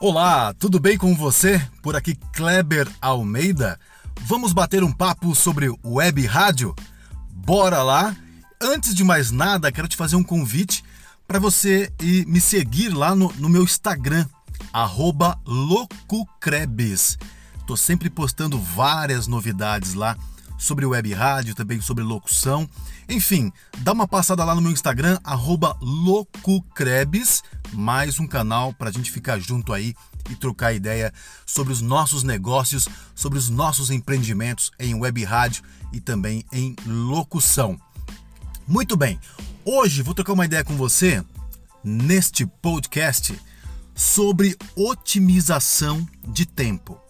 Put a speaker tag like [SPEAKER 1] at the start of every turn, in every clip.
[SPEAKER 1] Olá, tudo bem com você? Por aqui Kleber Almeida. Vamos bater um papo sobre web rádio? Bora lá! Antes de mais nada, quero te fazer um convite para você ir me seguir lá no, no meu Instagram, loucocrebes. Estou sempre postando várias novidades lá sobre web rádio, também sobre locução. Enfim, dá uma passada lá no meu Instagram, loucocrebes, mais um canal para a gente ficar junto aí e trocar ideia sobre os nossos negócios, sobre os nossos empreendimentos em web rádio e também em locução. Muito bem, hoje vou trocar uma ideia com você neste podcast sobre otimização de tempo.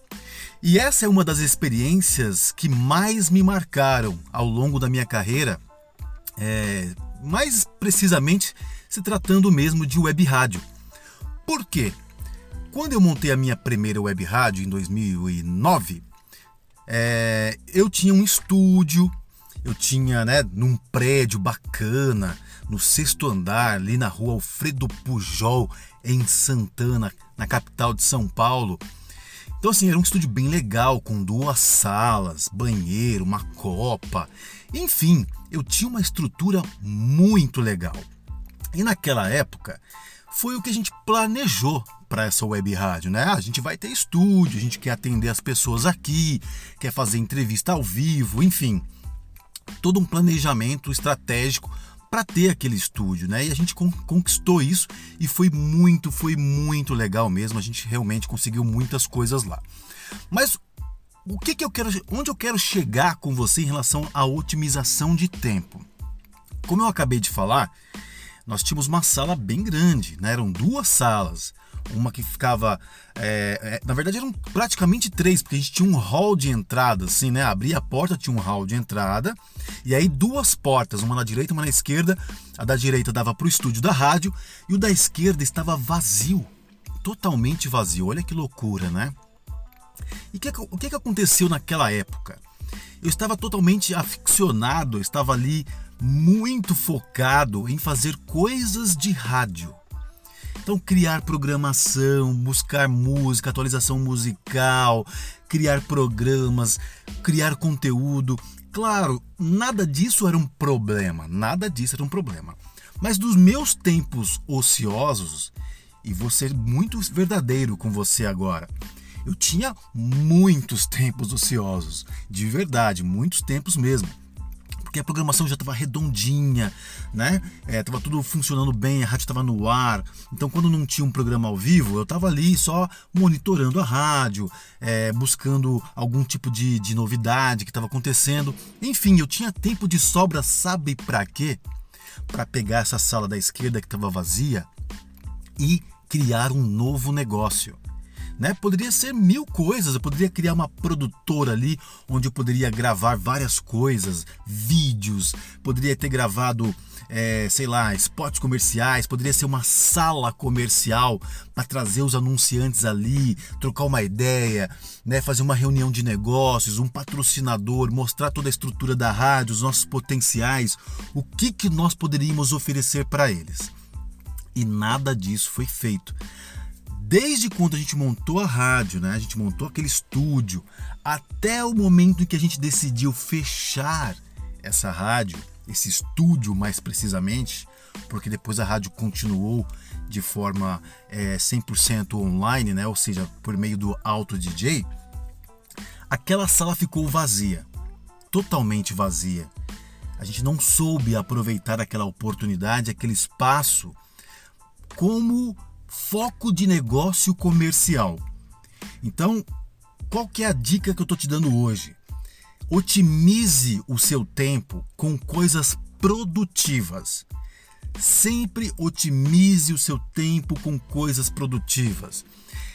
[SPEAKER 1] E essa é uma das experiências que mais me marcaram ao longo da minha carreira, é, mais precisamente se tratando mesmo de web rádio. Por quê? Quando eu montei a minha primeira web rádio em 2009, é, eu tinha um estúdio, eu tinha, né, num prédio bacana, no sexto andar, ali na rua Alfredo Pujol, em Santana, na capital de São Paulo. Então, assim, era um estúdio bem legal, com duas salas, banheiro, uma copa. Enfim, eu tinha uma estrutura muito legal. E naquela época, foi o que a gente planejou para essa web rádio, né? A gente vai ter estúdio, a gente quer atender as pessoas aqui, quer fazer entrevista ao vivo, enfim. Todo um planejamento estratégico para ter aquele estúdio, né? E a gente conquistou isso e foi muito, foi muito legal mesmo. A gente realmente conseguiu muitas coisas lá. Mas o que, que eu quero, onde eu quero chegar com você em relação à otimização de tempo? Como eu acabei de falar, nós tínhamos uma sala bem grande, né? Eram duas salas uma que ficava. É, é, na verdade eram praticamente três, porque a gente tinha um hall de entrada, assim, né? Abria a porta, tinha um hall de entrada, e aí duas portas, uma na direita e uma na esquerda. A da direita dava para o estúdio da rádio, e o da esquerda estava vazio totalmente vazio. Olha que loucura, né? E que, o que, que aconteceu naquela época? Eu estava totalmente aficionado, estava ali muito focado em fazer coisas de rádio. Então, criar programação, buscar música, atualização musical, criar programas, criar conteúdo. Claro, nada disso era um problema, nada disso era um problema. Mas dos meus tempos ociosos, e vou ser muito verdadeiro com você agora, eu tinha muitos tempos ociosos, de verdade, muitos tempos mesmo porque a programação já estava redondinha, né? É, tudo funcionando bem, a rádio estava no ar. Então, quando não tinha um programa ao vivo, eu estava ali só monitorando a rádio, é, buscando algum tipo de, de novidade que estava acontecendo. Enfim, eu tinha tempo de sobra, sabe para quê? Para pegar essa sala da esquerda que estava vazia e criar um novo negócio. Né? Poderia ser mil coisas, eu poderia criar uma produtora ali onde eu poderia gravar várias coisas, vídeos, poderia ter gravado, é, sei lá, spots comerciais, poderia ser uma sala comercial para trazer os anunciantes ali, trocar uma ideia, né? fazer uma reunião de negócios, um patrocinador, mostrar toda a estrutura da rádio, os nossos potenciais, o que, que nós poderíamos oferecer para eles. E nada disso foi feito desde quando a gente montou a rádio, né? A gente montou aquele estúdio, até o momento em que a gente decidiu fechar essa rádio, esse estúdio mais precisamente, porque depois a rádio continuou de forma é, 100% online, né? Ou seja, por meio do auto DJ, aquela sala ficou vazia, totalmente vazia. A gente não soube aproveitar aquela oportunidade, aquele espaço como foco de negócio comercial. Então, qual que é a dica que eu estou te dando hoje? Otimize o seu tempo com coisas produtivas. Sempre otimize o seu tempo com coisas produtivas.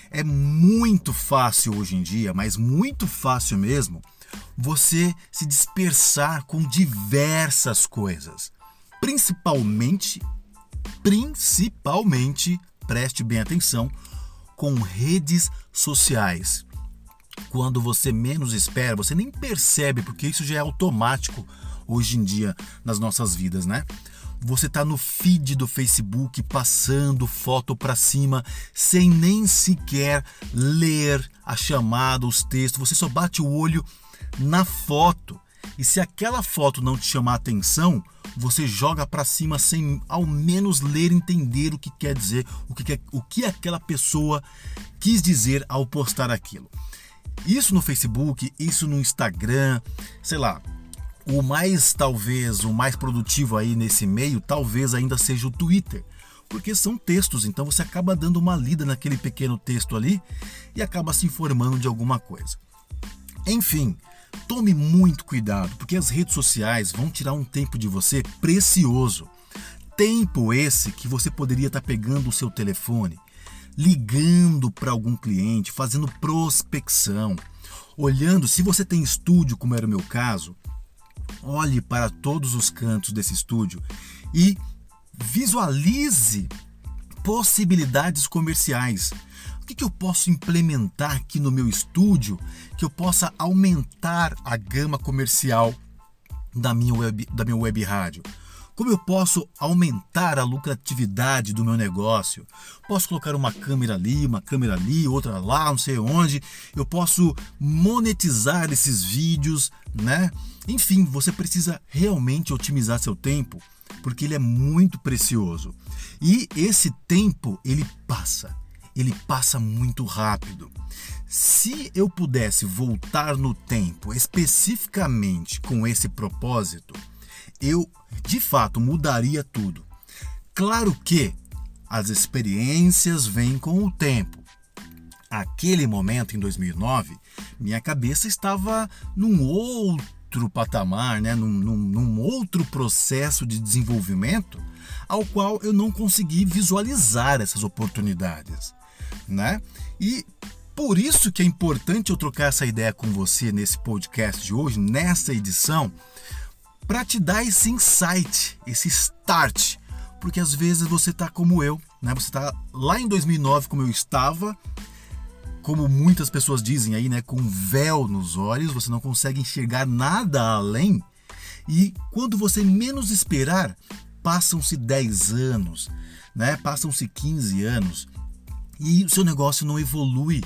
[SPEAKER 1] É muito fácil hoje em dia, mas muito fácil mesmo, você se dispersar com diversas coisas. Principalmente, principalmente preste bem atenção, com redes sociais. Quando você menos espera, você nem percebe, porque isso já é automático hoje em dia nas nossas vidas, né? você está no feed do Facebook passando foto para cima sem nem sequer ler a chamada, os textos, você só bate o olho na foto. E se aquela foto não te chamar atenção, você joga para cima sem ao menos ler entender o que quer dizer, o que, o que aquela pessoa quis dizer ao postar aquilo. Isso no Facebook, isso no Instagram, sei lá. O mais, talvez, o mais produtivo aí nesse meio, talvez ainda seja o Twitter. Porque são textos, então você acaba dando uma lida naquele pequeno texto ali e acaba se informando de alguma coisa. Enfim, tome muito cuidado, porque as redes sociais vão tirar um tempo de você precioso. Tempo esse que você poderia estar pegando o seu telefone, ligando para algum cliente, fazendo prospecção, olhando, se você tem estúdio, como era o meu caso, olhe para todos os cantos desse estúdio e visualize possibilidades comerciais. O que, que eu posso implementar aqui no meu estúdio que eu possa aumentar a gama comercial da minha web, da minha web rádio? Como eu posso aumentar a lucratividade do meu negócio? Posso colocar uma câmera ali, uma câmera ali, outra lá, não sei onde. Eu posso monetizar esses vídeos, né? Enfim, você precisa realmente otimizar seu tempo, porque ele é muito precioso. E esse tempo, ele passa. Ele passa muito rápido. Se eu pudesse voltar no tempo especificamente com esse propósito, eu de fato mudaria tudo. Claro que as experiências vêm com o tempo. Aquele momento em 2009, minha cabeça estava num outro patamar, né? num, num, num outro processo de desenvolvimento ao qual eu não consegui visualizar essas oportunidades. Né? E por isso que é importante eu trocar essa ideia com você nesse podcast de hoje, nessa edição, para te dar esse insight, esse start, porque às vezes você está como eu, né? Você está lá em 2009 como eu estava, como muitas pessoas dizem aí, né, com véu nos olhos, você não consegue enxergar nada além. E quando você menos esperar, passam-se 10 anos, né? Passam-se 15 anos e o seu negócio não evolui.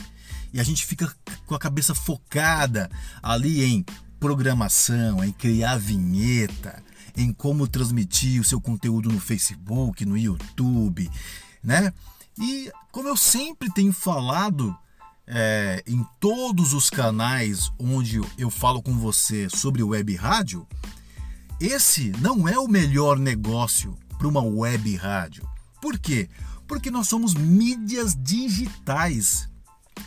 [SPEAKER 1] E a gente fica com a cabeça focada ali em programação, em criar vinheta, em como transmitir o seu conteúdo no Facebook, no YouTube, né? E como eu sempre tenho falado é, em todos os canais onde eu falo com você sobre web rádio, esse não é o melhor negócio para uma web rádio. Por quê? Porque nós somos mídias digitais.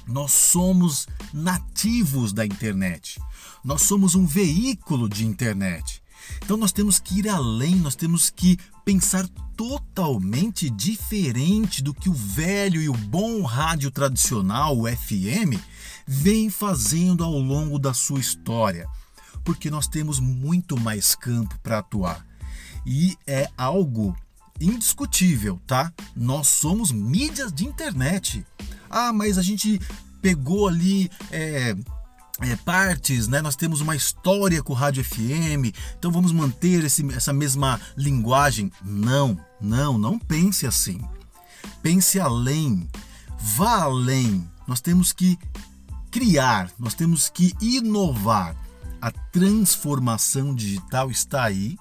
[SPEAKER 1] Nós somos nativos da internet. Nós somos um veículo de internet. Então nós temos que ir além, nós temos que pensar totalmente diferente do que o velho e o bom rádio tradicional, o FM, vem fazendo ao longo da sua história. Porque nós temos muito mais campo para atuar. E é algo indiscutível, tá? Nós somos mídias de internet. Ah, mas a gente pegou ali é, é, partes, né? Nós temos uma história com o rádio FM, então vamos manter esse, essa mesma linguagem. Não, não, não pense assim. Pense além, vá além. Nós temos que criar, nós temos que inovar. A transformação digital está aí,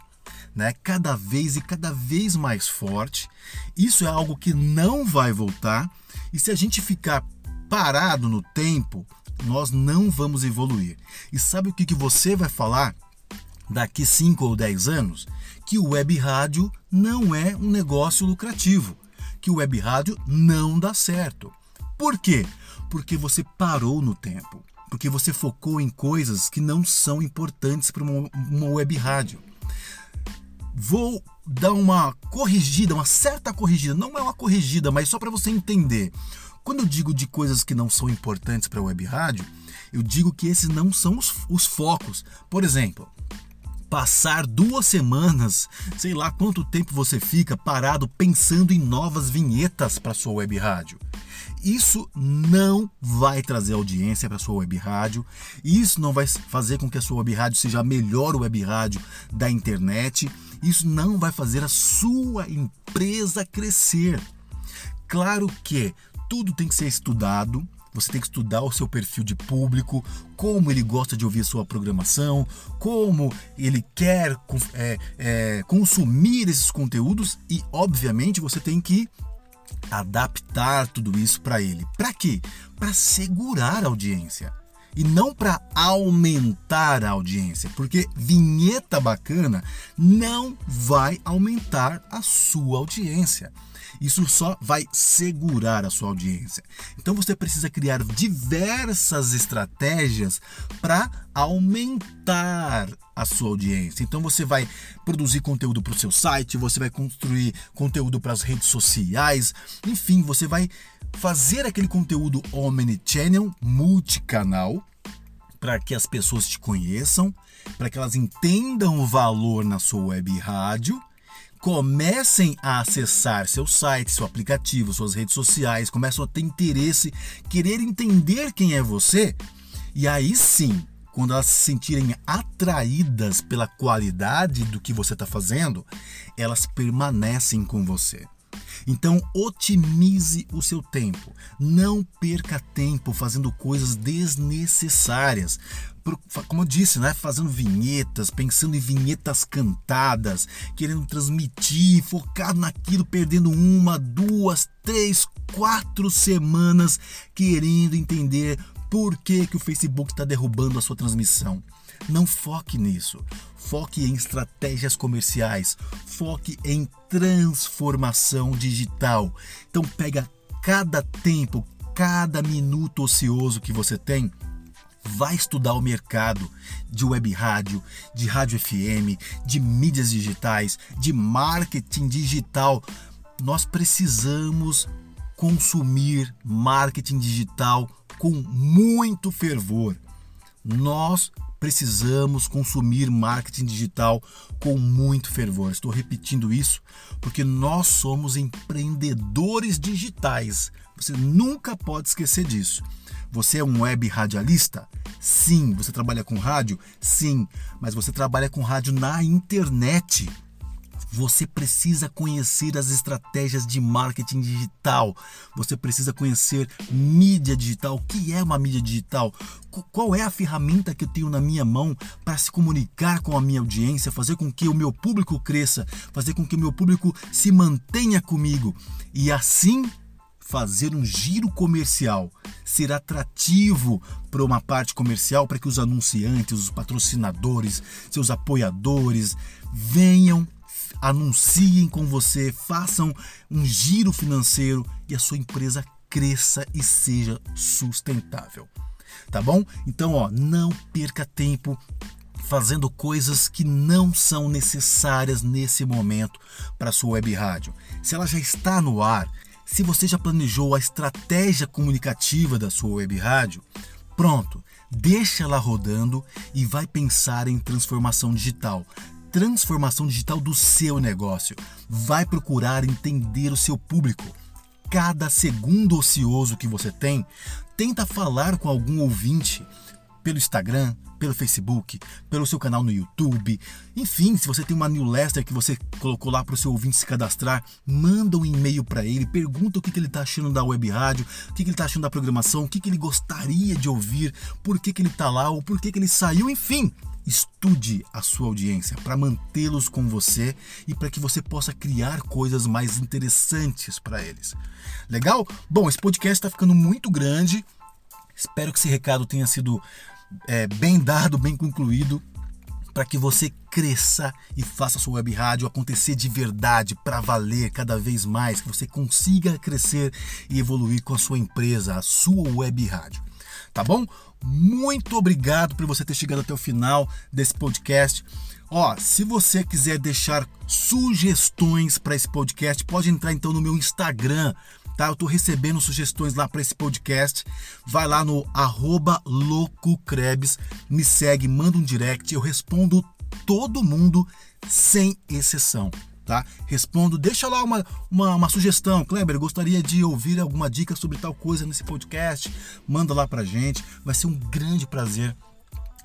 [SPEAKER 1] né? Cada vez e cada vez mais forte. Isso é algo que não vai voltar. E se a gente ficar parado no tempo, nós não vamos evoluir. E sabe o que, que você vai falar daqui 5 ou 10 anos? Que o web rádio não é um negócio lucrativo, que o web rádio não dá certo. Por quê? Porque você parou no tempo, porque você focou em coisas que não são importantes para uma, uma web rádio. Vou dar uma corrigida, uma certa corrigida, não é uma corrigida, mas só para você entender. Quando eu digo de coisas que não são importantes para a web rádio, eu digo que esses não são os, os focos. Por exemplo, passar duas semanas, sei lá quanto tempo você fica parado pensando em novas vinhetas para sua web rádio. Isso não vai trazer audiência para sua web rádio. Isso não vai fazer com que a sua web rádio seja a melhor web rádio da internet. Isso não vai fazer a sua empresa crescer. Claro que tudo tem que ser estudado, você tem que estudar o seu perfil de público, como ele gosta de ouvir a sua programação, como ele quer é, é, consumir esses conteúdos e, obviamente, você tem que adaptar tudo isso para ele. Para quê? Para segurar a audiência e não para aumentar a audiência, porque vinheta bacana não vai aumentar a sua audiência. Isso só vai segurar a sua audiência. Então você precisa criar diversas estratégias para aumentar a sua audiência. Então você vai produzir conteúdo para o seu site, você vai construir conteúdo para as redes sociais, enfim, você vai fazer aquele conteúdo omnichannel, multicanal, para que as pessoas te conheçam, para que elas entendam o valor na sua web rádio comecem a acessar seu site, seu aplicativo, suas redes sociais, começam a ter interesse, querer entender quem é você, e aí sim, quando elas se sentirem atraídas pela qualidade do que você está fazendo, elas permanecem com você. Então, otimize o seu tempo. Não perca tempo fazendo coisas desnecessárias. Como eu disse, né? fazendo vinhetas, pensando em vinhetas cantadas, querendo transmitir, focado naquilo, perdendo uma, duas, três, quatro semanas querendo entender por que, que o Facebook está derrubando a sua transmissão. Não foque nisso. Foque em estratégias comerciais. Foque em transformação digital. Então pega cada tempo, cada minuto ocioso que você tem vai estudar o mercado de web rádio, de rádio FM, de mídias digitais, de marketing digital. Nós precisamos consumir marketing digital com muito fervor. Nós precisamos consumir marketing digital com muito fervor. Estou repetindo isso porque nós somos empreendedores digitais. Você nunca pode esquecer disso. Você é um web radialista? Sim. Você trabalha com rádio? Sim. Mas você trabalha com rádio na internet. Você precisa conhecer as estratégias de marketing digital. Você precisa conhecer mídia digital. O que é uma mídia digital? Qual é a ferramenta que eu tenho na minha mão para se comunicar com a minha audiência, fazer com que o meu público cresça, fazer com que o meu público se mantenha comigo e assim fazer um giro comercial, ser atrativo para uma parte comercial, para que os anunciantes, os patrocinadores, seus apoiadores venham anunciem com você, façam um giro financeiro e a sua empresa cresça e seja sustentável. Tá bom? Então, ó, não perca tempo fazendo coisas que não são necessárias nesse momento para sua web rádio. Se ela já está no ar, se você já planejou a estratégia comunicativa da sua web rádio, pronto, deixa ela rodando e vai pensar em transformação digital transformação digital do seu negócio. Vai procurar entender o seu público. Cada segundo ocioso que você tem, tenta falar com algum ouvinte pelo Instagram, pelo Facebook, pelo seu canal no YouTube. Enfim, se você tem uma newsletter que você colocou lá para o seu ouvinte se cadastrar, manda um e-mail para ele, pergunta o que, que ele está achando da web rádio, o que, que ele está achando da programação, o que, que ele gostaria de ouvir, por que, que ele está lá ou por que, que ele saiu, enfim. Estude a sua audiência para mantê-los com você e para que você possa criar coisas mais interessantes para eles. Legal? Bom, esse podcast está ficando muito grande. Espero que esse recado tenha sido é, bem dado, bem concluído, para que você cresça e faça sua web rádio acontecer de verdade, para valer cada vez mais, que você consiga crescer e evoluir com a sua empresa, a sua web rádio. Tá bom? Muito obrigado por você ter chegado até o final desse podcast. Ó, se você quiser deixar sugestões para esse podcast, pode entrar então no meu Instagram, tá? Eu tô recebendo sugestões lá para esse podcast. Vai lá no @loucocrebs, me segue, manda um direct, eu respondo todo mundo sem exceção tá? Respondo, deixa lá uma, uma, uma sugestão. Kleber, gostaria de ouvir alguma dica sobre tal coisa nesse podcast. Manda lá pra gente. Vai ser um grande prazer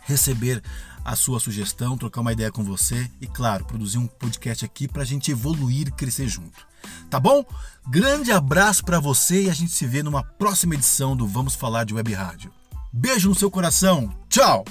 [SPEAKER 1] receber a sua sugestão, trocar uma ideia com você e, claro, produzir um podcast aqui para a gente evoluir e crescer junto. Tá bom? Grande abraço para você e a gente se vê numa próxima edição do Vamos Falar de Web Rádio. Beijo no seu coração. Tchau!